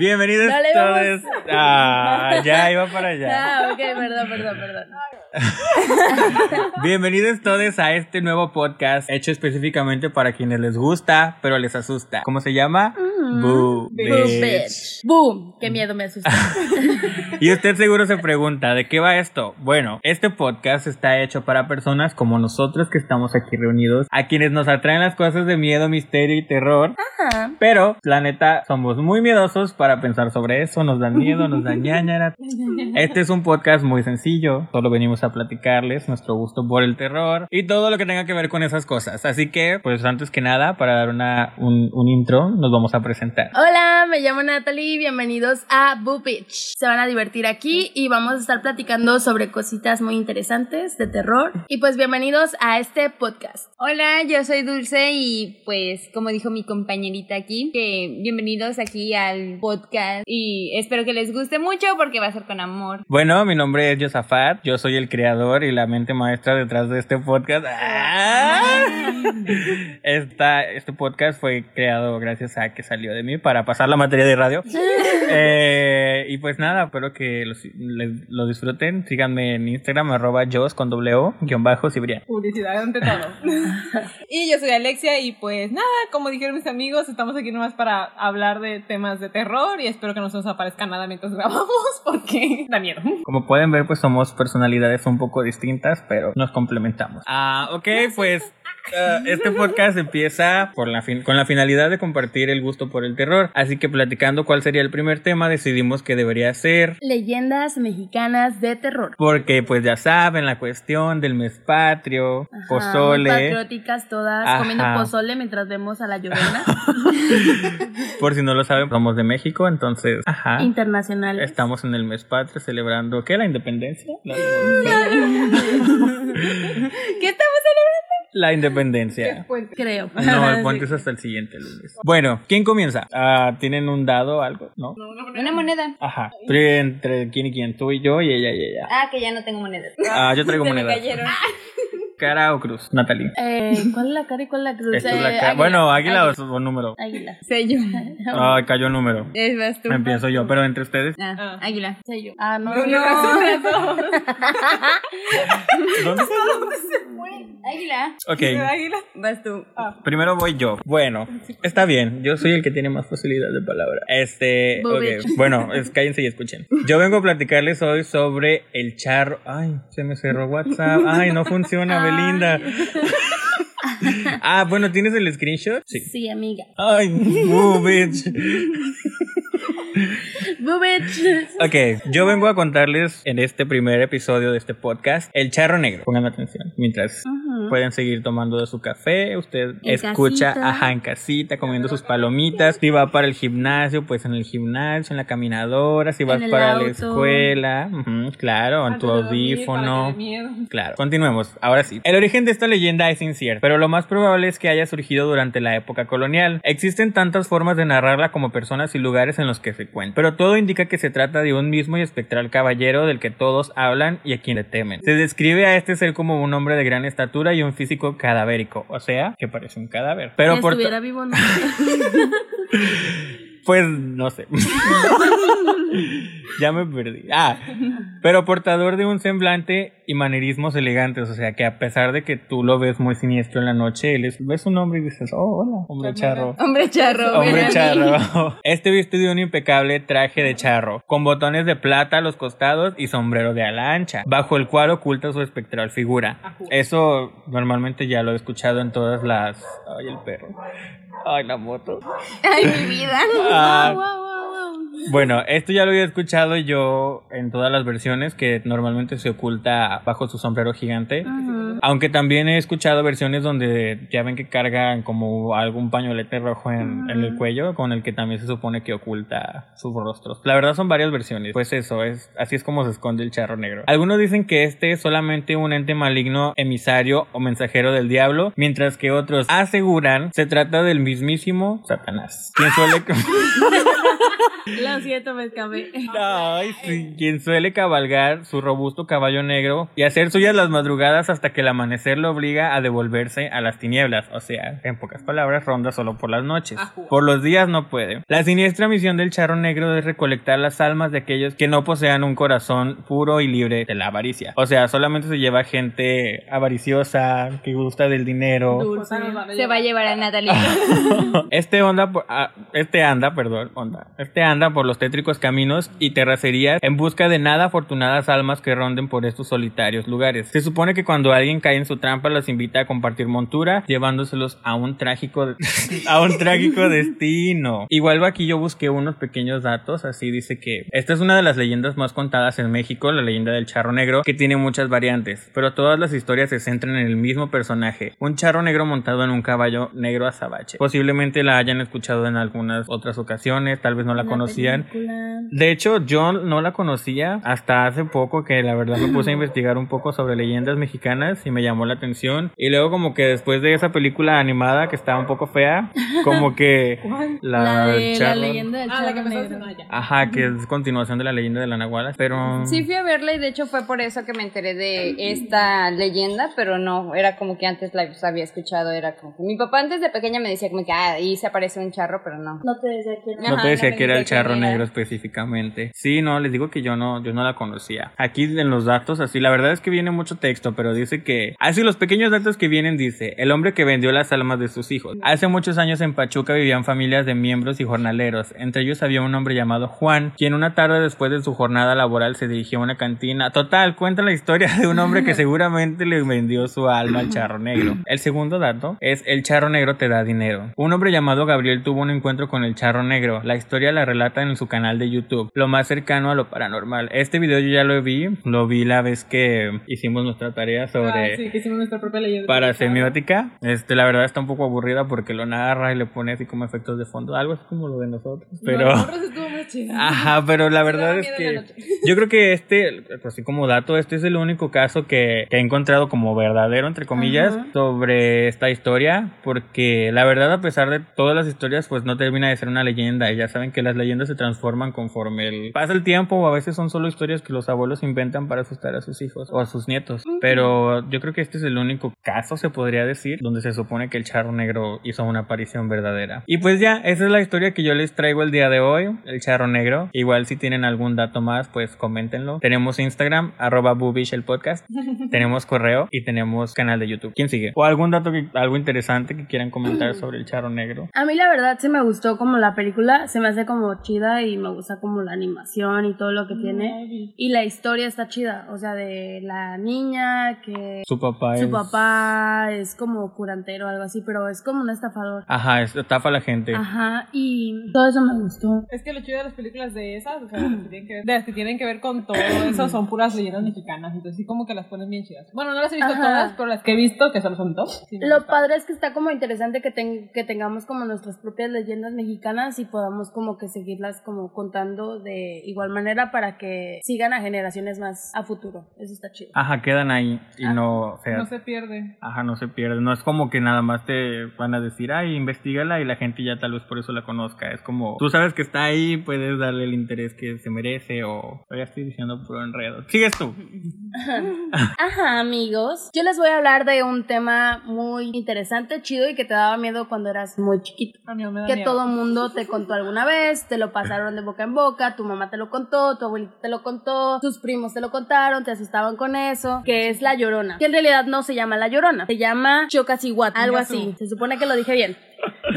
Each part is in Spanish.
Bienvenidos todos. Ah, ya iba para allá. Ah, ok, perdón, perdón, perdón. Bienvenidos todos a este nuevo podcast hecho específicamente para quienes les gusta, pero les asusta. ¿Cómo se llama? Boo, bitch. bitch. Boom. Qué miedo me asusta. Y usted seguro se pregunta, ¿de qué va esto? Bueno, este podcast está hecho para personas como nosotros que estamos aquí reunidos, a quienes nos atraen las cosas de miedo, misterio y terror. Ajá. Pero, la neta, somos muy miedosos para pensar sobre eso, nos da miedo, nos da ñañara. Este es un podcast muy sencillo, solo venimos a platicarles nuestro gusto por el terror y todo lo que tenga que ver con esas cosas. Así que, pues antes que nada, para dar una, un, un intro, nos vamos a presentar. Hola, me llamo Natalie. Bienvenidos a Boo Bitch. Se van a divertir aquí y vamos a estar platicando sobre cositas muy interesantes de terror. Y pues bienvenidos a este podcast. Hola, yo soy Dulce y pues como dijo mi compañerita aquí, que bienvenidos aquí al podcast y espero que les guste mucho porque va a ser con amor. Bueno, mi nombre es Josafat, yo soy el creador y la mente maestra detrás de este podcast. ¡Ah! Esta, este podcast fue creado gracias a que salió de mí para pasar la materia de radio. Eh, y pues nada, espero que lo, les- lo disfruten. Síganme en Instagram, arroba jos con doble o, guion bajo, Cibrián. Publicidad ante todo. y yo soy Alexia y pues nada, como dijeron mis amigos, estamos aquí nomás para hablar de temas de terror y espero que no se nos aparezca nada mientras grabamos porque da miedo. Como pueden ver, pues somos personalidades un poco distintas, pero nos complementamos. Ah, ok, pues ah, este podcast empieza por la fin- con la finalidad de compartir el gusto por el terror. Así que platicando cuál sería el primer tema, decidimos que debería ser. Leyendas mexicanas de terror. Porque pues ya saben la cuestión del mes patrio, Ajá, pozole. patrióticas todas, Ajá. comiendo pozole mientras vemos a la llorona. Por si no lo saben, somos de México, entonces, ajá. Internacional. Estamos en el mes patrio celebrando, ¿qué? ¿La independencia? La, ¿Qué estamos la independencia. Creo. No, el puente es hasta el siguiente lunes. Bueno, ¿quién comienza? Ah, ¿Tienen un dado o algo? ¿No? Una moneda. Ajá. Pero entre quién y quién, tú y yo y ella y ella. Ah, que ya no tengo monedas. Ah, yo traigo moneda. cayeron. ¿Cara o cruz? Natalie. Eh, ¿Cuál es la cara y cuál es la cruz? Esto es la Eh, águila. Bueno, águila o, o número. Águila. Sello. Ay, cayó número. Es vas tú. Empiezo yo, pero entre ustedes. Ah, Ah. águila. Sello. Ah, no. No, no. ¿Dónde está? Águila. Ok, águila. Vas tú. primero voy yo. Bueno, está bien. Yo soy el que tiene más facilidad de palabra. Este, Boo ok. bitch. Bueno, es, cállense y escuchen. Yo vengo a platicarles hoy sobre el charro. Ay, se me cerró WhatsApp. Ay, no funciona, Ay. Belinda. Ah, bueno, ¿tienes el screenshot? Sí. Sí, amiga. Ay, boo, bitch. Boo bitch. Ok, yo vengo a contarles en este primer episodio de este podcast el charro negro. Pónganme atención. Mientras Pueden seguir tomando de su café, usted En escucha, casita. ajá, en casita, comiendo sus palomitas. Si va para el gimnasio, pues en el gimnasio, en la caminadora. Si vas para la escuela, claro, en tu audífono. Claro, continuemos. Ahora sí. El origen de esta leyenda es incierto, pero lo más probable es que haya surgido durante la época colonial. Existen tantas formas de narrarla como personas y lugares en los que se cuenta, pero todo indica que se trata de un mismo y espectral caballero del que todos hablan y a quien le temen. Se describe a este ser como un hombre de gran estatura y un físico cadavérico, o sea, que parece un cadáver. Pero si por estuviera vivo, no. pues no sé. ya me perdí. Ah, pero portador de un semblante y manerismos elegantes. O sea que a pesar de que tú lo ves muy siniestro en la noche, él es, ves un hombre y dices, oh, hola, hombre charro. Hombre charro. Hombre charro. Este viste de un impecable traje de charro, con botones de plata a los costados y sombrero de ala ancha, bajo el cual oculta su espectral figura. Eso normalmente ya lo he escuchado en todas las. Ay, el perro. Ay, la moto. Ay, mi vida. Ah, Wow, wow, wow. Bueno, esto ya lo había escuchado yo en todas las versiones, que normalmente se oculta bajo su sombrero gigante. Aunque también he escuchado versiones donde ya ven que cargan como algún pañolete rojo en, en el cuello, con el que también se supone que oculta sus rostros. La verdad son varias versiones. Pues eso, es así es como se esconde el charro negro. Algunos dicen que este es solamente un ente maligno, emisario o mensajero del diablo, mientras que otros aseguran se trata del mismísimo Satanás, quien suele... Lo siento, me escapé. Ay, sí, quien suele cabalgar su robusto caballo negro y hacer suyas las madrugadas hasta que la amanecer lo obliga a devolverse a las tinieblas, o sea, en pocas palabras, ronda solo por las noches. Por los días no puede. La siniestra misión del charro negro es recolectar las almas de aquellos que no posean un corazón puro y libre de la avaricia. O sea, solamente se lleva gente avariciosa, que gusta del dinero. Dulce. Se va a llevar a Natalie. Este onda, ah, este anda, perdón, onda. Este anda por los tétricos caminos y terracerías en busca de nada afortunadas almas que ronden por estos solitarios lugares. Se supone que cuando alguien cae en su trampa los invita a compartir montura, llevándoselos a un trágico, a un trágico destino. Igual aquí yo busqué unos pequeños datos, así dice que esta es una de las leyendas más contadas en México, la leyenda del charro negro, que tiene muchas variantes, pero todas las historias se centran en el mismo personaje, un charro negro montado en un caballo negro azabache. Posiblemente la hayan escuchado en algunas otras ocasiones, tal vez no la conocían. película. De hecho, yo no la conocía hasta hace poco que la verdad me puse a investigar un poco sobre leyendas mexicanas y me llamó la atención. Y luego como que después de esa película animada que estaba un poco fea, como que la, La de la charro- leyenda del Ah, la que. Ajá, que es continuación de la leyenda de la Nahuala, pero... Sí fui a verla y de hecho fue por eso que me enteré de esta leyenda, pero no, era como que antes la había escuchado, era como que mi papá antes de pequeña me decía como que ah, ahí se aparece un charro, pero no. No te decía quién era. No te decía que era el charro negro específicamente. Sí, no, les digo que yo no, yo no la conocía. Aquí en los datos, así, la verdad es que viene mucho texto, pero dice que, así los pequeños datos que vienen dice, el hombre que vendió las almas de sus hijos. Hace muchos años en Pachuca vivían familias de miembros y jornaleros. Entre ellos había un hombre llamado Juan, quien una tarde después de su jornada laboral se dirigió a una cantina. Total, cuenta la historia de un hombre que seguramente le vendió su alma al charro negro. El segundo dato es el charro negro te da dinero. Un hombre llamado Gabriel tuvo un encuentro con el charro negro. La historia la relata en su canal de YouTube, lo más cercano a lo paranormal. Este video yo ya lo vi, lo vi la vez que hicimos nuestra tarea sobre Ah, sí, que hicimos nuestra propia leyenda. para semiótica. Este, la verdad está un poco aburrida porque lo narra y le pone así como efectos de fondo, algo así como lo de nosotros, pero No, nosotros estuvo muy chido. Ajá, pero la verdad es que yo creo que este, así como dato, este es el único caso que, que he encontrado como verdadero, entre comillas, Ajá. sobre esta historia, porque la verdad, a pesar de todas las historias, pues no termina de ser una leyenda. Y ya saben que las leyendas se transforman conforme el, pasa el tiempo, o a veces son solo historias que los abuelos inventan para asustar a sus hijos o a sus nietos. Pero yo creo que este es el único caso, se podría decir, donde se supone que el charro negro hizo una aparición verdadera. Y pues ya, esa es la historia que yo les traigo el día de hoy, el charro negro. Igual si tienen algún dato más, pues coméntenlo. Tenemos Instagram, arroba boobish el podcast. tenemos correo y tenemos canal de YouTube. ¿Quién sigue? O algún dato, que, algo interesante que quieran comentar sobre el charro negro. A mí la verdad sí me gustó como la película, se me hace como chida y me gusta como la animación y todo lo que tiene. Y la historia está chida, o sea, de la niña que Su papá su es... papá es como curantero o algo así, pero es como un estafador. Ajá, es- estafa a la gente. Ajá, y todo eso me gustó. Es que lo chido de las películas de esas, o sea, las que tienen que ver, de las que tienen que ver con todo eso, son puras leyendas mexicanas. Entonces, sí, como que las ponen bien chidas. Bueno, no las he visto Ajá. todas, pero las que he visto, que solo son dos. sí Lo padre es que está como interesante que, ten- que tengamos como nuestras propias leyendas mexicanas y podamos como que seguirlas como contando de igual manera para que sigan a generaciones más a futuro. Eso está chido. Ajá, quedan ahí y no, o sea, No se pierde. Ajá, no se pierde. No es como que nada más te van a decir, ay, investigala y la gente ya tal vez por eso la conozca. Es como, tú sabes que está ahí, puedes darle el interés que se merece o, ya estoy diciendo puro enredo. Sigues tú. Ajá, amigos. Yo les voy a hablar de un tema muy interesante, chido y que te daba miedo cuando eras muy chiquito. A mí me da Que miedo. todo mundo te contó alguna vez, te lo pasaron de boca en boca, tu mamá te lo contó, tu abuelita te lo contó, tus primos te lo contaron, te asustaban con eso, que es la llorona. Que en realidad no se llama la llorona, se llama Chocasihuat, algo así. Se supone que lo dije bien.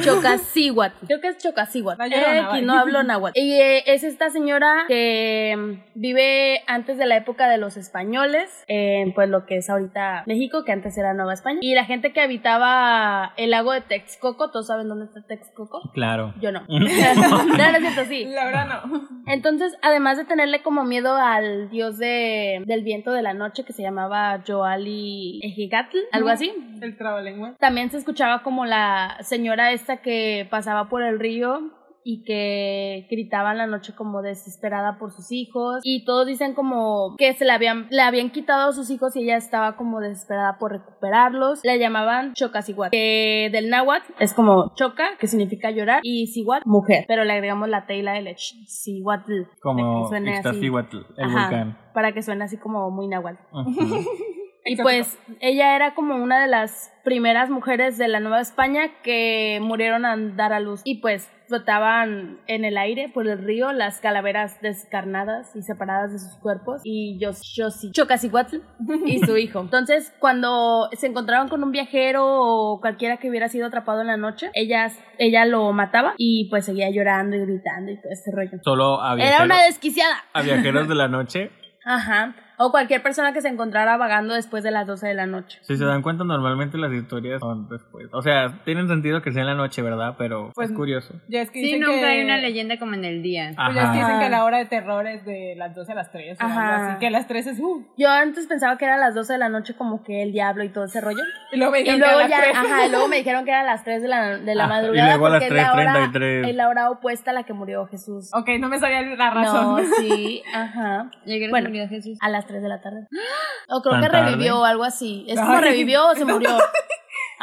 Chocasihuat. Creo que es Chocasihuat. La Llorona, X, vaya. no hablo náhuatl. Y eh, es esta señora que mm, vive antes de la época de los españoles, en pues lo que es ahorita México, que antes era Nueva España. Y la gente que habitaba el lago de Texcoco, ¿todos saben dónde está Texcoco? Claro. Yo no. no, no es cierto, sí. La verdad, no. Entonces, además de tenerle como miedo al dios de, del viento de la noche que se llamaba Joali Ejigatl, algo así, El trabalengua. también se escuchaba como la señora esta que pasaba por el río y que gritaba en la noche como desesperada por sus hijos y todos dicen como que se le habían le habían quitado a sus hijos y ella estaba como desesperada por recuperarlos la llamaban chocasihuat que del náhuatl es como choca que significa llorar y sihuat mujer pero le agregamos la T y la L sihuatl para Como. Iztaccíhuatl, el Ajá, volcán. para que suene así como muy náhuatl. Y pues ella era como una de las primeras mujeres de la Nueva España que murieron al dar a luz. Y pues flotaban en el aire por el río las calaveras descarnadas y separadas de sus cuerpos. Y yo, yo sí, Chocasihuatl y su hijo. Entonces, cuando se encontraban con un viajero o cualquiera que hubiera sido atrapado en la noche, ella, ella lo mataba y pues seguía llorando y gritando y todo este rollo. Solo a Era una desquiciada. a viajeros de la noche. Ajá. O cualquier persona que se encontrara vagando después de las 12 de la noche. Si se dan cuenta, normalmente las historias son después. O sea, tienen sentido que sea en la noche, ¿verdad? Pero Pues, es curioso. Ya es que Sí, nunca que... hay una leyenda como en el día. Pues ya es que dicen que la hora de terror es de las 12 a las 3 o algo Ajá. así. Que a las 3 es... Uh, Yo antes pensaba que era las 12 de la noche como que el diablo y todo ese rollo. y luego me Y dijeron que a las ya, 3. ajá, y luego me dijeron que eran las 3 de la, de la y madrugada. luego a las porque es la hora- 3:33. Es la hora opuesta a la que murió Jesús. Ok, no me sabía la razón. No, sí, ajá. Llegué Bueno. a murió Jesús. A las 3 de la tarde. O creo que revivió o algo así. Es como revivió o se murió.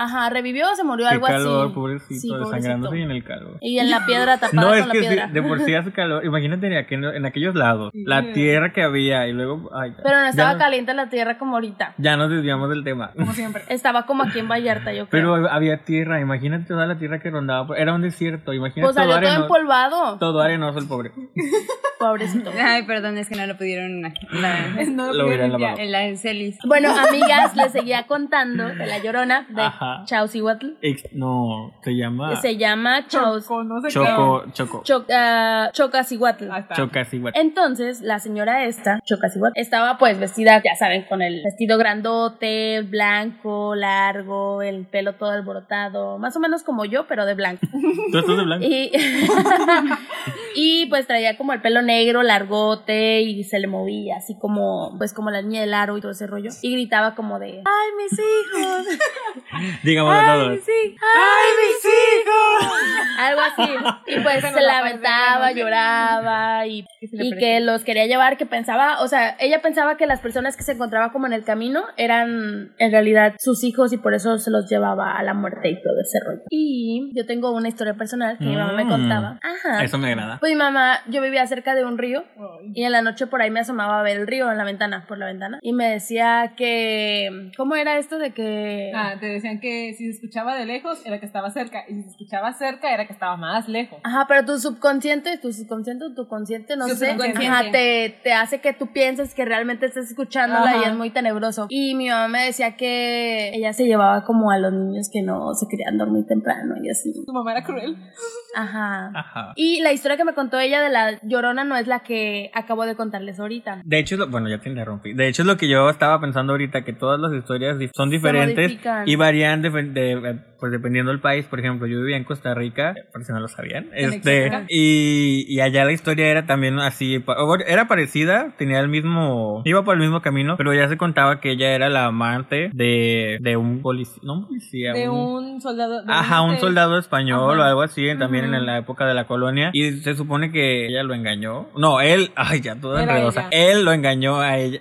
Ajá, revivió o se murió Qué algo calor, así. pobrecito, Sí, desangrándose y en el calor. Y en la piedra tapada No, es con la que sí, piedra. de por sí hace calor. Imagínate en, en aquellos lados, Sí. la tierra que había y luego. Ay, Pero no estaba caliente la tierra como ahorita. Ya nos desviamos del tema. Como siempre. Estaba como aquí en Vallarta, yo creo. Pero había tierra, imagínate toda la tierra que rondaba. por- Era un desierto, imagínate pues todo, salió todo arenoso, empolvado. todo arenoso el pobre. Pobrecito. Ay, perdón, es que no lo pudieron la, la- No Lo lo pudieron en la Celis. Bueno, amigas, les seguía contando de la llorona de Ajá. Chaucihuatl. Ex- no, se llama Se llama Chaus. Choco, no sé Choco, Choco, ah, Chocacihuatl. qué. Ahí está. Chocasiguat. Entonces, la señora esta, Chocacihuatl, estaba pues vestida, ya saben, con el vestido grandote, blanco, largo, el pelo todo alborotado, más o menos como yo, pero de blanco. ¿Tú estás de blanco? Y, y pues traía como el pelo negro, largote, y se le movía así como, pues como la niña del aro y todo ese rollo. Y gritaba como de, ¡ay, mis hijos! Digámoslo ¡Ay, todos. mis! ¡Ay, mis hijos! Algo así. Y pues se la lamentaba, lloraba y, y que los quería llevar, que pensaba, o sea, ella pensaba que las personas que se encontraba como en el camino eran en realidad sus hijos y por eso se los llevaba a la muerte y todo ese rollo. Y yo tengo una historia personal que mi mamá me Mm. contaba. Ajá. Eso me agrada. Pues mi mamá, yo vivía cerca de un río y en la noche por ahí me asomaba a ver el río en la ventana, por la ventana. Y me decía que, ¿cómo era esto de que... Ah, te decían que si se escuchaba de lejos era que estaba cerca y si se escuchaba cerca era que estaba más lejos. Ajá, pero tu subconsciente, tu subconsciente o tu consciente, no sé, ajá, te, te hace que tú pienses que realmente estás escuchándola Ajá. y es muy tenebroso. Y mi mamá me decía que ella se llevaba como a los niños que no se querían dormir temprano y así. Tu mamá era cruel. Ajá. Ajá. Y la historia que me contó ella de la llorona no es la que acabo de contarles ahorita. De hecho, bueno, ya te interrumpí. De hecho, es lo que yo estaba pensando ahorita, que todas las historias son diferentes y varían de, de- pues dependiendo del país. Por ejemplo, yo vivía en Costa Rica, por si no lo sabían, este, y, y allá la historia era también así, era parecida, tenía el mismo, iba por el mismo camino, pero ya se contaba que ella era la amante de, de un policía, no un policía, De un- un soldado. de Ajá, un este- soldado español Ajá. o algo así, también en la época de la colonia. Y se supone que ella lo engañó. No, él, ay, ya a enredosa. Él lo engañó a ella.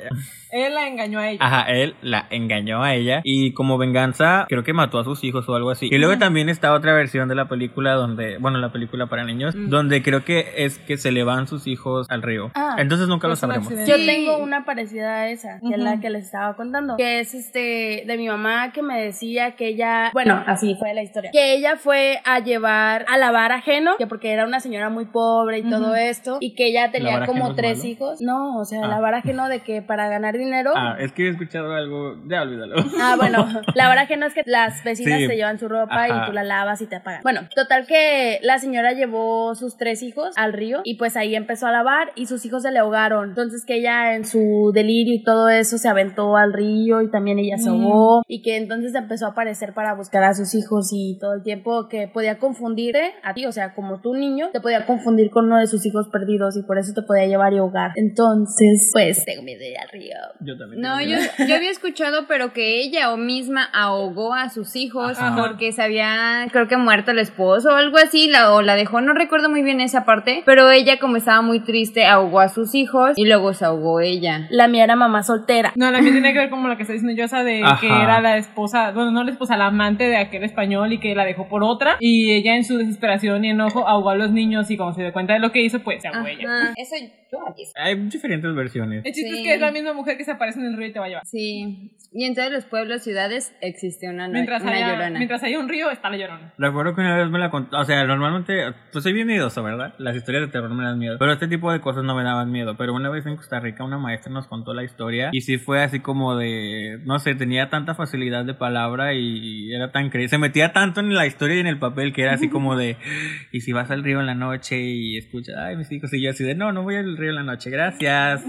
Él la engañó a ella. Ajá, él la engañó a ella. Y como venganza, creo que mató a sus hijos o algo así. Y luego también está otra versión de la película donde, bueno, la película para niños, donde creo que es que se le van sus hijos al río. Ah. Entonces nunca lo sabremos. Yo tengo una parecida a esa, que es la que les estaba contando, que es este de mi mamá que me decía que ella, bueno, así fue la historia, que ella fue a llevar a lavar ajeno, que porque era una señora muy pobre y todo esto, y que ella tenía ¿Lavar ajeno como es tres malo? hijos. No, o sea, Ah. lavar ajeno de que para ganar dinero. Ah, es que he escuchado algo. Ya olvídalo. Ah, bueno, lavar ajeno es que las vecinas Sí. te llevan su ropa Ajá. y tú la lavas y te pagan. Bueno, total que la señora llevó sus tres hijos al río y pues ahí empezó a lavar y sus hijos se le ahogaron. Entonces que ella en su delirio y todo eso se aventó al río y también ella se Mm. ahogó y que entonces empezó a aparecer para buscar a sus hijos y todo el tiempo que podía confundirte a ti, o sea, como tu niño, te podía confundir con uno de sus hijos perdidos y por eso te podía llevar y ahogar. Entonces, pues tengo miedo de ir al río. Yo también. No, yo, yo había escuchado, pero que ella o misma ahogó a sus hijos Ajá. porque se había, creo que muerto el esposo o algo así, la, o la dejó, no recuerdo muy bien esa parte, pero ella como estaba muy triste ahogó a sus hijos y luego se ahogó ella. La mía era mamá soltera. No, la mía tiene que ver como la que está diciendo Yosa de Ajá. que era la esposa, bueno, no la esposa, la amante de aquel español y que la dejó por otra. Y ella en su desesperación y enojo ahogó a los niños y cuando se dio cuenta de lo que hizo, pues se ahogó ella. Ajá. Hay diferentes versiones. El chiste Sí. es que es la misma mujer que se aparece en el río y te va a llevar. Sí. Y en todos los pueblos, ciudades, existe una, Mientras, una haya, llorona. mientras haya un río, está la llorona. Recuerdo que una vez me la contó, o sea, normalmente, pues soy bien miedoso, ¿verdad? Las historias de terror me dan miedo, pero este tipo de cosas no me daban miedo. Pero una vez en Costa Rica una maestra nos contó la historia y sí fue así como de, no sé, tenía tanta facilidad de palabra y era tan cre se metía tanto en la historia y en el papel que era así como de, y si vas al río en la noche y escuchas, ay, mis hijos, y yo así de, no, no voy al río en la noche, gracias.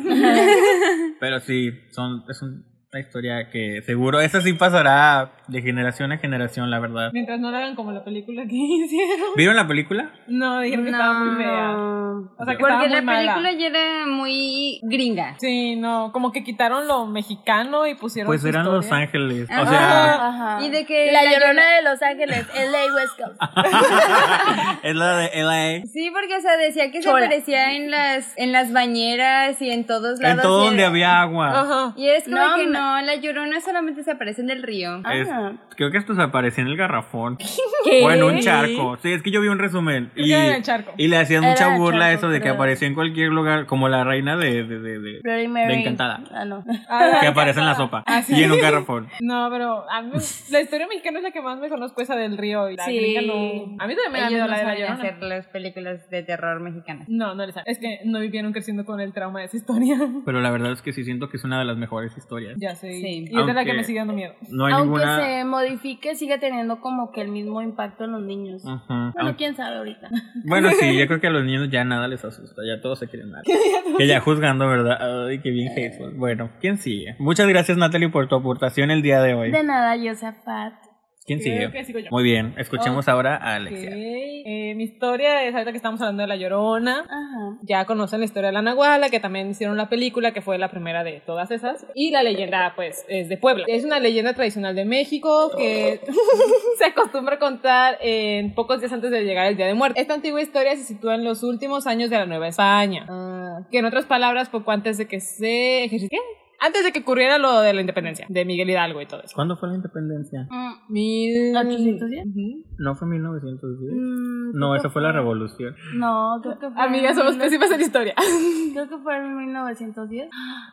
pero sí, son, es un- una historia que seguro, esa sí pasará de generación a generación, la verdad. Mientras no la hagan como la película que hicieron. ¿Vieron la película? No, dijeron que estaba muy fea. O sea, que Porque estaba muy la mala. película ya era muy gringa. Sí, no, como que quitaron lo mexicano y pusieron Pues eran Los historia. Ángeles. O sea, Ajá. Y de que La la llorona de Los Ángeles, LA West Coast. es la de LA. Sí, porque o sea, decía que se Chola. aparecía en las en las bañeras y en todos lados. En todo donde era- había agua. Ajá. Y es como No, que ma- no, la llorona solamente se aparece en el río. Es- Ajá. creo que esto se aparecía en el garrafón. ¿Qué? O en un charco. Sí, es que yo vi un resumen. Y, era en el charco. y le hacían Era mucha burla a eso de que aparecía en cualquier lugar, como la reina de, de, de, de- Bloody de. Encantada. Ah, no. Ah, Que aparece en la sopa. Ah, sí. Y en un garrafón. No, pero a mí, la historia mexicana es la que más me conozco, esa del río y la Sí. no. A mí también me da miedo no la de la llorona. hacer las películas de terror mexicanas. No, no les. Es que no vivieron creciendo con el trauma de esa historia. Pero la verdad es que sí siento que es una de las mejores historias. ya sé. Sí. Y es de la que me sigue dando miedo. No hay Aunque ninguna. se modifique, sigue teniendo como que el mismo impacto en los niños. Ujú. Bueno, Aunque- quién sabe ahorita. Bueno, sí, yo creo que a los niños ya nada les asusta, ya todos se quieren nada. que ya juzgando, ¿verdad? Ay, qué bien hateful. Bueno, ¿quién sigue? Muchas gracias, Natalie, por tu aportación el día de hoy. De nada, Josafat. ¿Quién Creo sigue? que sigo yo. Muy bien, escuchemos ahora a Alexia. Ok. Eh, mi historia es ahorita que estamos hablando de la llorona. Ajá. Ya conocen la historia de la Nahuala, que también hicieron la película, que fue la primera de todas esas. Y la leyenda, pues, es de Puebla. Es una leyenda tradicional de México que se acostumbra a contar en pocos días antes de llegar el Día de Muerte. Esta antigua historia se sitúa en los últimos años de la Nueva España. Ah, que en otras palabras, poco antes de que se ejercite. Antes de que ocurriera lo de la independencia, de Miguel Hidalgo y todo eso. ¿Cuándo fue la independencia? Mm, Mil... 810? Ujú. ¿No fue 1910? mm, No, esa fue la revolución. No, creo que fue. Amigas, somos mil- pésimas en historia. Creo que fue en 1910.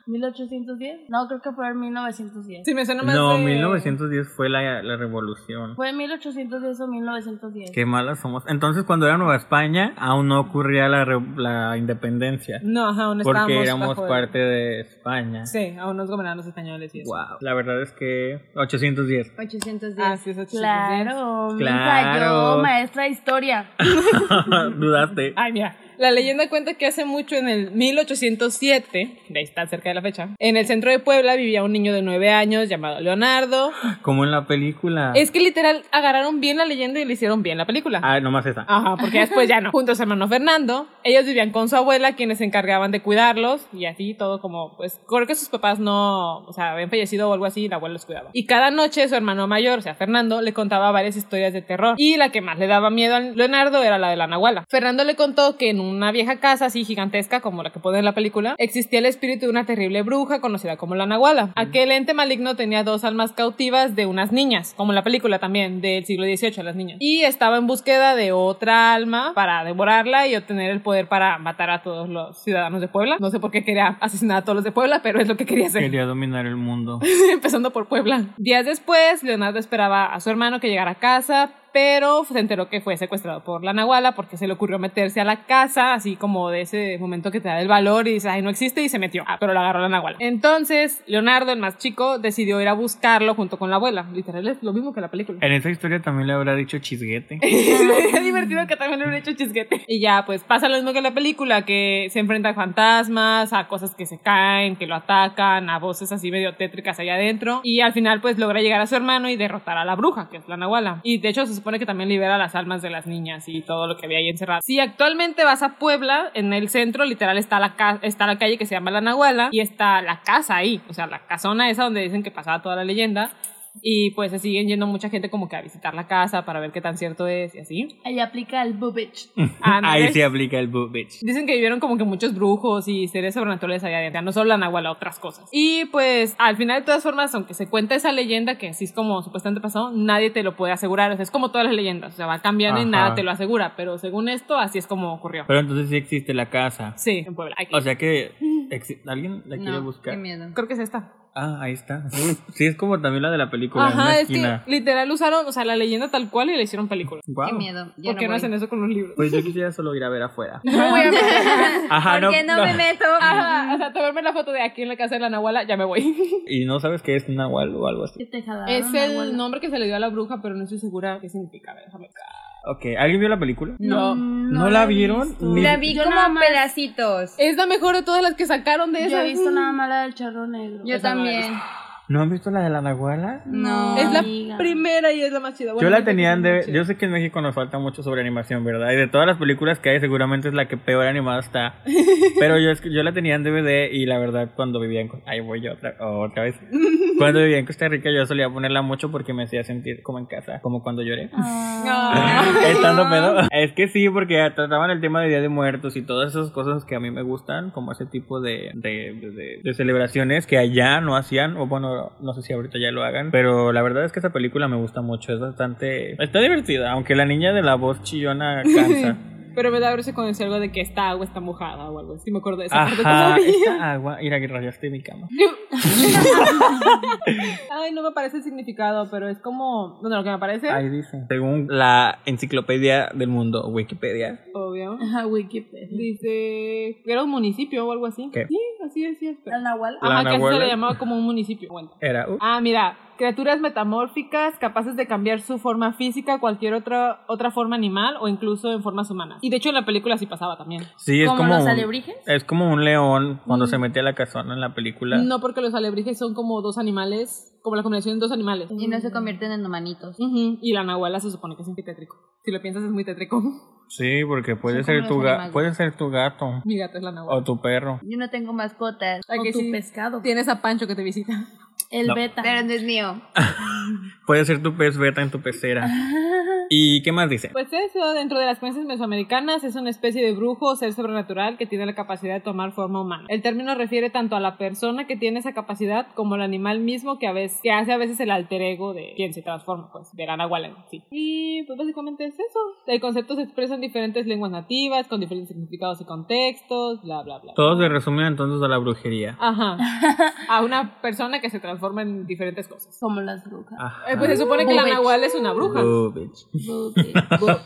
¿1810? No, creo que fue en 1910. Si me suena más No, de- 1910 fue la, la revolución. Fue en 1810 o 1910. Qué malas somos. Entonces, cuando era Nueva España, aún no ocurría la, la independencia. No, ajá, aún Porque estábamos éramos bajo parte de España. Sí, aún nos gobernaban los españoles y eso. Wow. La verdad es que 810. 810. Ah, sí, eso es Claro, Claro. mija, yo, maestra de historia. Dudaste. Ay, mira. La leyenda cuenta que hace mucho, en el 1807, de ahí está cerca de la fecha, en el centro de Puebla vivía un niño de 9 años llamado Leonardo. Como en la película. Es que literal agarraron bien la leyenda y le hicieron bien la película. Ah, nomás esa. Ajá, porque después ya no. Junto a su hermano Fernando, ellos vivían con su abuela, quienes se encargaban de cuidarlos y así todo como, pues, creo que sus papás no, o sea, habían fallecido o algo así y la abuela los cuidaba. Y cada noche su hermano mayor, o sea, Fernando, le contaba varias historias de terror. Y la que más le daba miedo a Leonardo era la de la Nahuala. Fernando le contó que en una vieja casa así gigantesca, como la que pone en la película, existía el espíritu de una terrible bruja conocida como la Nahuala. Aquel ente maligno tenía dos almas cautivas de unas niñas, como en la película también, del siglo XVIII, las niñas. Y estaba en búsqueda de otra alma para devorarla y obtener el poder para matar a todos los ciudadanos de Puebla. No sé por qué quería asesinar a todos los de Puebla, pero es lo que quería hacer. Quería dominar el mundo. Empezando por Puebla. Días después, Leonardo esperaba a su hermano que llegara a casa, pero se enteró que fue secuestrado por la Nahuala porque se le ocurrió meterse a la casa, así como de ese momento que te da el valor y dices, ay, no existe, y se metió. Ah, pero lo agarró la Nahuala. Entonces, Leonardo, el más chico, decidió ir a buscarlo junto con la abuela. Literal, es lo mismo que la película. En esa historia también le habrá dicho chisguete. Sería divertido que también le hubiera hecho chisguete. Y ya, pues pasa lo mismo que en la película, que se enfrenta a fantasmas, a cosas que se caen, que lo atacan, a voces así medio tétricas allá adentro. Y al final, pues logra llegar a su hermano y derrotar a la bruja, que es la Nahuala. Y de hecho, se supone que también libera las almas de las niñas y todo lo que había ahí encerrado. Si actualmente vas a Puebla, en el centro, literal, está la, calle que se llama la Nahuala y está la casa ahí, o sea, la casona esa donde dicen que pasaba toda la leyenda. Y pues se siguen yendo mucha gente como que a visitar la casa para ver qué tan cierto es y así. Ahí aplica el boobage. Ahí sí aplica el boob bitch. Dicen que vivieron como que muchos brujos y seres sobrenaturales allá adentro, no solo la Nahuala, otras cosas. Y pues al final de todas formas, aunque se cuenta esa leyenda que así es como supuestamente pasó, nadie te lo puede asegurar. O sea, es como todas las leyendas, o sea, va cambiando y Ajá. nada te lo asegura, pero según esto, así es como ocurrió. Pero entonces sí existe la casa. Sí, en Puebla. Aquí. O sea que alguien la quiere No, buscar. qué miedo. Creo que es esta. Ah, ahí está. Sí, es como también la de la película Ajá, es que literal usaron, o sea, la leyenda tal cual y le hicieron película. Guau. Qué miedo. Ya ¿Por qué no, hacen eso con los libros? Pues yo quisiera solo ir a ver afuera. No voy a ver. Ajá, ¿Por qué no, me meto? Ajá, o sea, tomarme la foto de aquí en la casa de la Nahuala, ya me voy. Y no sabes qué es nahual o algo así. ¿Qué te jalaron, Es el Nahuala? nombre que se le dio a la bruja, pero no estoy segura qué significa. A ver, déjame Ok, ¿alguien vio la película? No. ¿No la he vieron? Ni- La vi Yo como nada más- pedacitos. Es la mejor de todas las que sacaron de Yo esa. he visto nada más la del charro negro. Yo no la también. ¿No han visto la de la nahuala? No. Es la Amiga. primera y es la más chida. Yo la tenía chida. Yo sé que en México nos falta mucho sobre animación, ¿verdad? Y de todas las películas que hay, seguramente es la que peor animada está. Pero yo, es que yo la tenía en DVD y la verdad, cuando vivía en. Ahí voy yo otra, otra vez. Cuando vivía en Costa Rica, yo solía ponerla mucho porque me hacía sentir como en casa, como cuando lloré. Ah. Estando pedo. Es que sí, porque trataban el tema de Día de Muertos y todas esas cosas que a mí me gustan, como ese tipo de, de, de- de celebraciones que allá no hacían, o bueno, no sé si ahorita ya lo hagan, pero la verdad es que esa película me gusta mucho, es bastante... Está divertida, aunque la niña de la voz chillona cansa. Pero me da verse con decir algo de que esta agua está mojada o algo así. Me acuerdo de esa parte Ajá, todavía. esta agua, mira que rayaste mi cama. Ay, no me parece el significado, pero es como. Bueno, lo que me parece. Ahí dice. Según la enciclopedia del mundo, Wikipedia. Obvio. Ajá, Wikipedia. Dice que era un municipio o algo así. ¿Qué? Sí, así decía. ¿La Nahual? La Ajá, que así se le llamaba como un municipio. Cuenta. Era... uh, Ah, mira, criaturas metamórficas capaces de cambiar su forma física a cualquier otra, otra forma animal o incluso en formas humanas. Y de hecho en la película sí pasaba también. sí, es ¿Como como... los un- alebrijes? Es como un león cuando Mm. se mete a la casona en la película. No porque los alebrijes son como dos animales, como la combinación de dos animales. Y no se convierten en humanitos. Y la nahuala se supone que es tétrico. Si lo piensas es muy tétrico. Sí, porque puede ser tu ga- animales. puede ser tu gato Mi gato es la nahuala. o tu perro. Yo no tengo mascotas. O que tu sí. pescado. Tienes a Pancho que te visita. El No. beta. Pero no es mío. Puede ser tu pez beta en tu pecera. ¿Y qué más dice? Pues eso, dentro de las creencias mesoamericanas es una especie de brujo o ser sobrenatural que tiene la capacidad de tomar forma humana. El término refiere tanto a la persona que tiene esa capacidad como al animal mismo que a veces que hace a veces el alter ego de quien se transforma, pues, de la nahuala en sí. Y pues básicamente es eso. El concepto se expresa en diferentes lenguas nativas, con diferentes significados y contextos, bla, bla, bla. Todo se resume entonces a la brujería. Ajá. A una persona que se transforma en diferentes cosas. Como las brujas. Ajá. Eh, pues se supone que la nahuala es una bruja. Oh, bitch. Bubich.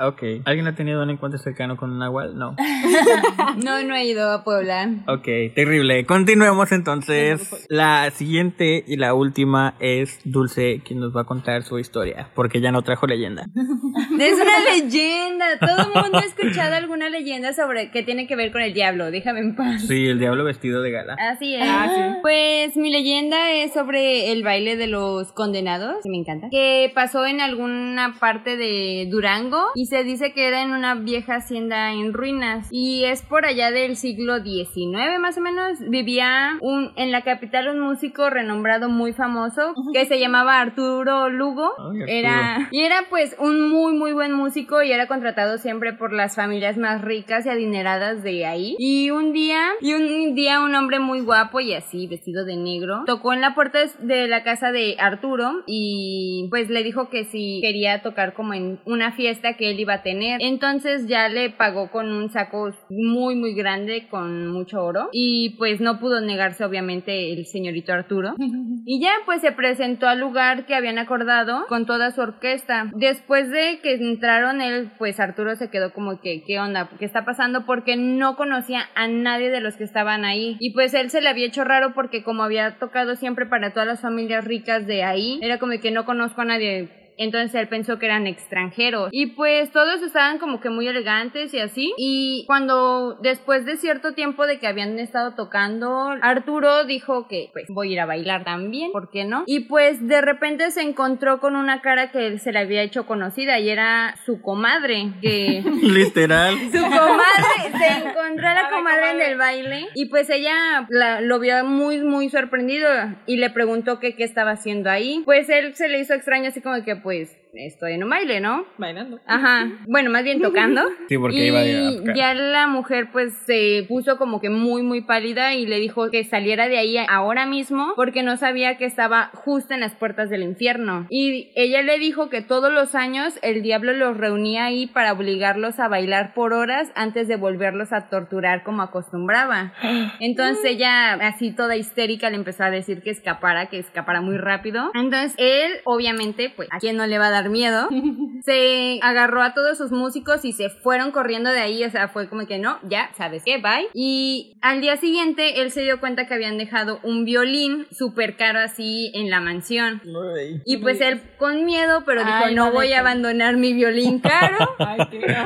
Ok. ¿Alguien ha tenido un encuentro cercano con un nahual? No. No, no he ido a Puebla. Ok, terrible. Continuemos entonces. La siguiente y la última es Dulce, quien nos va a contar su historia, porque ya no trajo leyenda. Es una leyenda. Todo el mundo ha escuchado alguna leyenda sobre qué tiene que ver con el diablo. Déjame en paz. Sí, el diablo vestido de gala. Así es. Ah, sí. Pues mi leyenda es sobre el baile de los condenados, que me encanta, que pasó en alguna parte de Durango y se dice que era en una vieja hacienda en ruinas y es por allá del siglo XIX más o menos. Vivía un, en la capital un músico renombrado muy famoso que se llamaba Arturo Lugo. Ay, Arturo. Era y era pues un muy muy buen músico y era contratado siempre por las familias más ricas y adineradas de ahí. Y un día, y un día un hombre muy guapo y así vestido de negro tocó en la puerta de la casa de Arturo y pues le dijo que si quería tocar como en una fiesta que él iba a tener. Entonces ya le pagó con un saco muy muy grande con mucho oro y pues no pudo negarse obviamente el señorito Arturo. Y ya pues se presentó al lugar que habían acordado con toda su orquesta. Después de que entraron él, pues Arturo se quedó como que, ¿qué onda? ¿Qué está pasando? Porque no conocía a nadie de los que estaban ahí. Y pues él se le había hecho raro porque como había tocado siempre para todas las familias ricas de ahí, era como que no conozco a nadie entonces él pensó que eran extranjeros. Y pues todos estaban como que muy elegantes y así. Y cuando después de cierto tiempo de que habían estado tocando, Arturo dijo que pues voy a ir a bailar también, ¿por qué no? Y pues de repente se encontró con una cara que se le había hecho conocida y era su comadre, que... Literal. Su comadre, se encontró a la comadre en el baile y pues ella la- lo vio muy, muy sorprendido y le preguntó que qué estaba haciendo ahí. Pues él se le hizo extraño así como que pues estoy en un baile, ¿no? Bailando. Ajá, bueno, más bien tocando. Sí, porque y iba a tocar. ya la mujer pues se puso como que muy muy pálida y le dijo que saliera de ahí ahora mismo porque no sabía que estaba justo en las puertas del infierno. Y ella le dijo que todos los años el diablo los reunía ahí para obligarlos a bailar por horas antes de volverlos a torturar como acostumbraba. Entonces ella así toda histérica le empezó a decir que escapara, que escapara muy rápido. Entonces él obviamente pues a quien no le va a dar miedo se agarró a todos sus músicos y se fueron corriendo de ahí, o sea, fue como que no, ya, ¿sabes qué? Bye. Y al día siguiente él se dio cuenta que habían dejado un violín súper caro así en la mansión. Y pues él con miedo, pero dijo, no no voy a abandonar mi violín caro. Ay,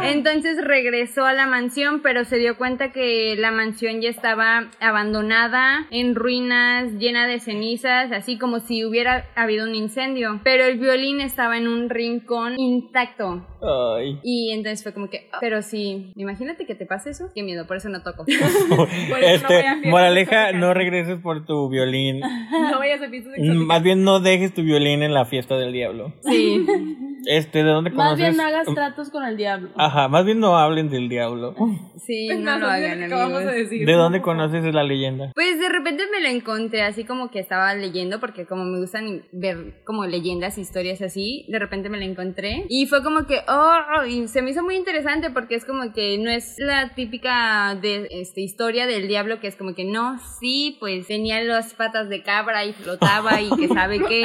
Entonces regresó a la mansión, pero se dio cuenta que la mansión ya estaba abandonada, en ruinas, llena de cenizas, así como si hubiera habido un incendio. Pero el violín estaba en un rincón intacto. Ay. Y entonces fue como que, "Ah, pero sí, imagínate que te pase eso, qué miedo, por eso no toco. Este, voy a fiestas moraleja, no regreses por tu violín. No vayas a pisos Mm, exóticos. Más bien no dejes tu violín en la fiesta del diablo. Sí. Este, ¿de dónde Más conoces? bien no hagas tratos con el diablo. Ajá, más bien no hablen del diablo. Sí, Es no más, lo hagan, que acabamos de amigos. decir. ¿De dónde conoces la leyenda? Pues de repente me lo encontré así como que estaba leyendo, porque como me gustan ver como leyendas, historias así, de repente me lo encontré. Y fue como que, oh, y se me hizo muy interesante porque es como que no es la típica de este, historia del diablo que es como que no, sí, pues tenía las patas de cabra y flotaba y que sabe qué.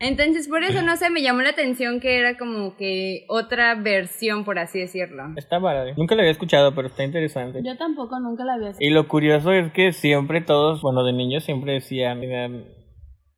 Entonces por eso no sé, me llamó la atención que era como que otra versión, por así decirlo. Está padre. Nunca la había escuchado, pero está interesante. Yo tampoco nunca la había Y lo curioso es que siempre todos, bueno, de niños siempre decían,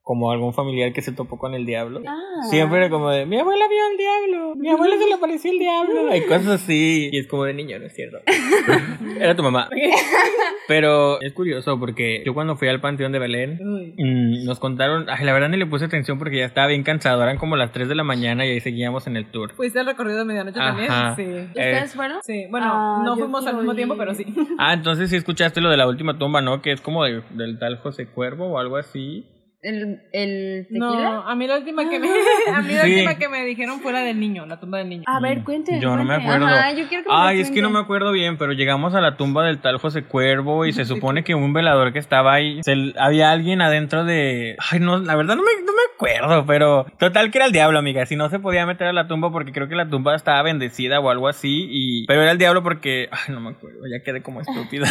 como algún familiar que se topó con el diablo. Ah. Siempre era como de, mi abuela vio al diablo, mi abuela se le apareció el diablo. Y cosas así. Y es como de niño, no es cierto. Era tu mamá. Pero es curioso porque yo cuando fui al Panteón de Belén, mm, nos contaron, ay, la verdad ni le puse atención porque ya estaba bien cansado, eran como las 3 de la mañana y ahí seguíamos en el tour. ¿Fuiste al recorrido de medianoche Ajá. también? Sí. ¿Ustedes fueron? Sí, bueno, Ah, no fuimos al mismo ir. tiempo, pero sí. Ah, entonces sí escuchaste lo de la última tumba, ¿no? Que es como de- del tal José Cuervo o algo así. ¿El, el tequila? No, a mí la última que me, a mí la Sí. última que me dijeron fue la del niño, la tumba del niño. A ver, cuenten. Yo no me acuerdo. Ajá, yo quiero que me Ay, es que no me acuerdo bien, pero llegamos a la tumba del tal José Cuervo y se supone que un velador que estaba ahí, se- había alguien adentro de... Ay, no, la verdad no me, no me acuerdo, pero total que era el diablo, amiga. Si no se podía meter a la tumba porque creo que la tumba estaba bendecida o algo así, y... pero era el diablo porque... Ay, no me acuerdo, ya quedé como estúpida.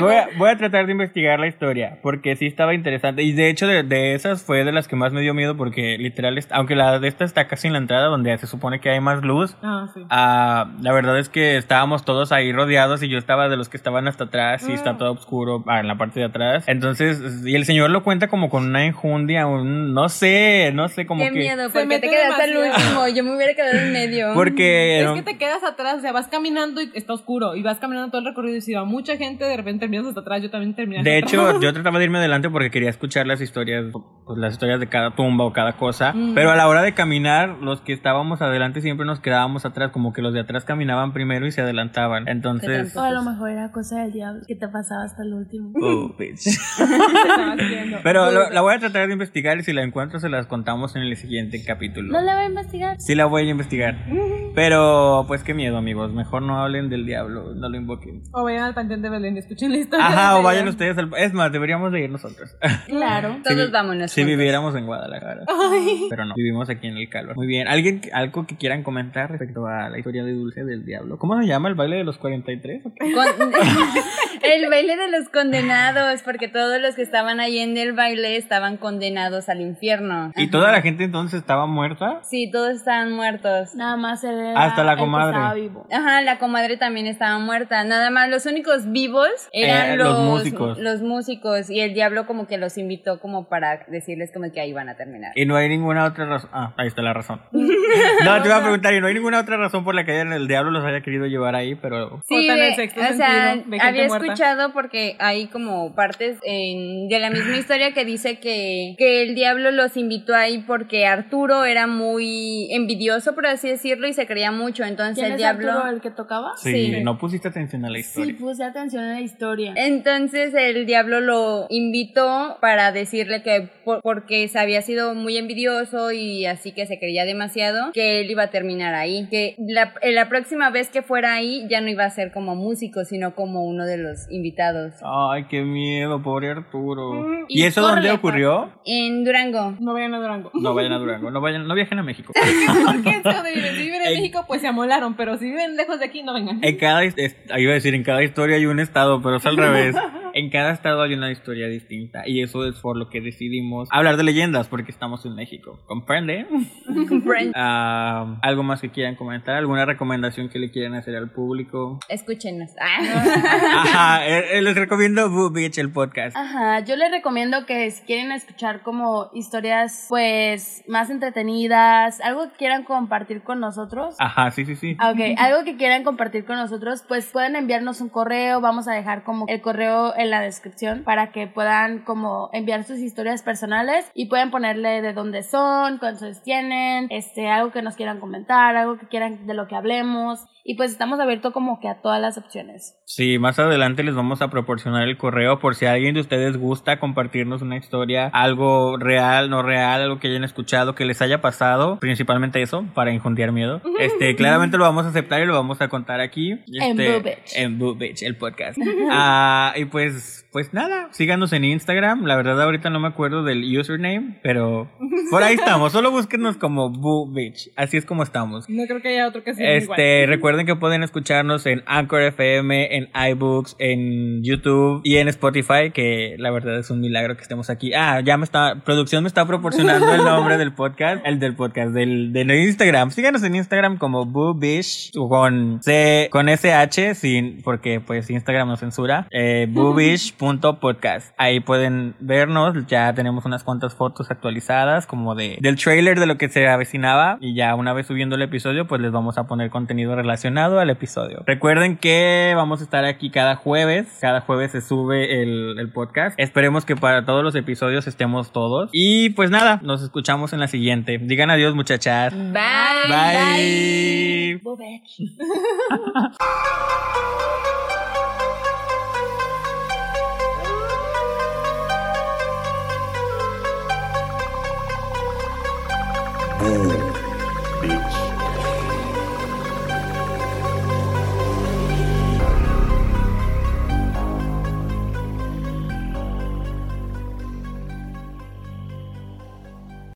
voy, a, voy a tratar de investigar la historia porque sí estaba interesante y de hecho de, de esas fue de las que más me dio miedo porque literal, aunque la de esta está casi en la entrada donde se supone que hay más luz, Ah, sí. Ah, la verdad es que estábamos todos ahí rodeados y yo estaba de los que estaban hasta atrás y está todo oscuro ah, en la parte de atrás. Entonces, y el señor lo cuenta como con una enjundia, un, no sé, no sé, como Qué que... miedo, Se porque mete te quedaste al último. Yo me hubiera quedado en medio. Porque... Es que te quedas atrás, o sea, vas caminando y está oscuro, y vas caminando todo el recorrido y si va mucha gente, de repente terminas hasta atrás, yo también terminé De hasta hecho, atrás. yo trataba de irme adelante porque quería escuchar las historias, pues, las historias de cada tumba o cada cosa. Mm. Pero a la hora de caminar, los que estábamos adelante siempre nos quedábamos atrás, como que los de atrás caminaban primero y se adelantaban. Entonces, O a lo mejor era cosa del diablo que te pasaba hasta el último. oh, bitch. Pero lo- la voy a tratar de investigar y si la encuentro se las contamos en el siguiente capítulo. No le voy a investigar. Sí la voy a investigar. Pero pues qué miedo, amigos. Mejor no hablen del diablo, no lo invoquen. O vayan al panteón de Belén y escuchen la historia. Ajá, o vayan ustedes al... Es más, deberíamos de ir nosotros. Claro. Todos Si vi- vámonos. Si juntos. viviéramos en Guadalajara. Pero no, vivimos aquí en el calor. Muy bien. ¿Alguien, algo que quieran comentar respecto a la historia de Dulce del Diablo? ¿Cómo se llama el baile de los 43? Con- el baile de los condenados, porque todos los que estaban ahí en el baile estaban condenados al infierno. ¿Y toda la gente entonces estaba muerta? Sí, todos estaban muertos. Nada más era Hasta la el que comadre. estaba vivo. Ajá, la comadre también estaba muerta. Nada más, los únicos vivos eran Eh, los, los músicos. los músicos, y el diablo como que los invitó invitó como para decirles como que ahí van a terminar. Y no hay ninguna otra razón. Ah, ahí está la razón. no, te iba a preguntar, y no hay ninguna otra razón por la que el diablo los haya querido llevar ahí, pero. Sí, Cortan el de- sexto o sea, sentido de gente había muerta. escuchado porque hay como partes en- de la misma historia que dice que, que el diablo los invitó ahí porque Arturo era muy envidioso, por así decirlo, y se creía mucho. Entonces ¿Quién el es diablo... Arturo, el que tocaba? Sí, Sí. no pusiste atención a la Sí, historia. puse atención en la historia. Entonces el diablo lo invitó para decirle que por- porque se había sido muy envidioso y así que se creía demasiado, que él iba a terminar ahí. Que la, eh, la próxima vez que fuera ahí ya no iba a ser como músico, sino como uno de los invitados. Ay, qué miedo, pobre Arturo. Mm, ¿Y y eso dónde ocurrió? En Durango. No vayan a Durango. No vayan a Durango, no vayan, no viajen a México. ¿Por qué es donde viven? Si viven en En- México, pues se amolaron, pero si viven lejos de aquí, no vengan. En cada, es- iba a decir, en cada historia hay un estado, pero es al revés. En cada estado hay una historia distinta y eso es por lo que decidimos hablar de leyendas porque estamos en México. ¿Comprende? Ah, ¿Algo más que quieran comentar? ¿Alguna recomendación que le quieran hacer al público? Escúchenos. Ah. Ajá, eh, eh, les recomiendo Boo Bitch, el podcast. Ajá, yo les recomiendo que si quieren escuchar como historias pues más entretenidas, algo que quieran compartir con nosotros. Ajá, sí, sí, sí. Ah, Ok, algo que quieran compartir con nosotros, pues pueden enviarnos un correo, vamos a dejar como el correo en la descripción para que puedan como enviar sus historias personales y pueden ponerle de dónde son, cuántos tienen, este, algo que nos quieran comentar, algo que quieran de lo que hablemos y pues estamos abiertos como que a todas las opciones. Sí, más adelante les vamos a proporcionar el correo por si alguien de ustedes gusta compartirnos una historia, algo real, no real, algo que hayan escuchado, que les haya pasado, principalmente eso, para infundir miedo. Este, claramente lo vamos a aceptar y lo vamos a contar aquí. En Este, Boo Bitch. En Boo Bitch, el podcast. Ah, y pues, is pues nada, síganos en Instagram. La verdad ahorita no me acuerdo del username, pero por ahí estamos. Solo búsquenos como Boo Bitch. Así es como estamos. No creo que haya otro que sea Este, igual. recuerden que pueden escucharnos en Anchor FM, en iBooks, en YouTube y en Spotify, que la verdad es un milagro que estemos aquí. Ah, ya me está, producción me está proporcionando el nombre del podcast, el del podcast, del, de Instagram. Síganos en Instagram como Boobish, con C, con SH, sin, porque pues Instagram nos censura, eh, boobish.podcast. Ahí pueden vernos, ya tenemos unas cuantas fotos actualizadas, como de, del trailer de lo que se avecinaba, y ya una vez subiendo el episodio, pues les vamos a poner contenido relacionado al episodio. Recuerden que vamos a estar aquí cada jueves, cada jueves se sube el, el podcast. Esperemos que para todos los episodios estemos todos. Y pues nada, nos escuchamos en la siguiente. Digan adiós muchachas. Bye. Bye. Boo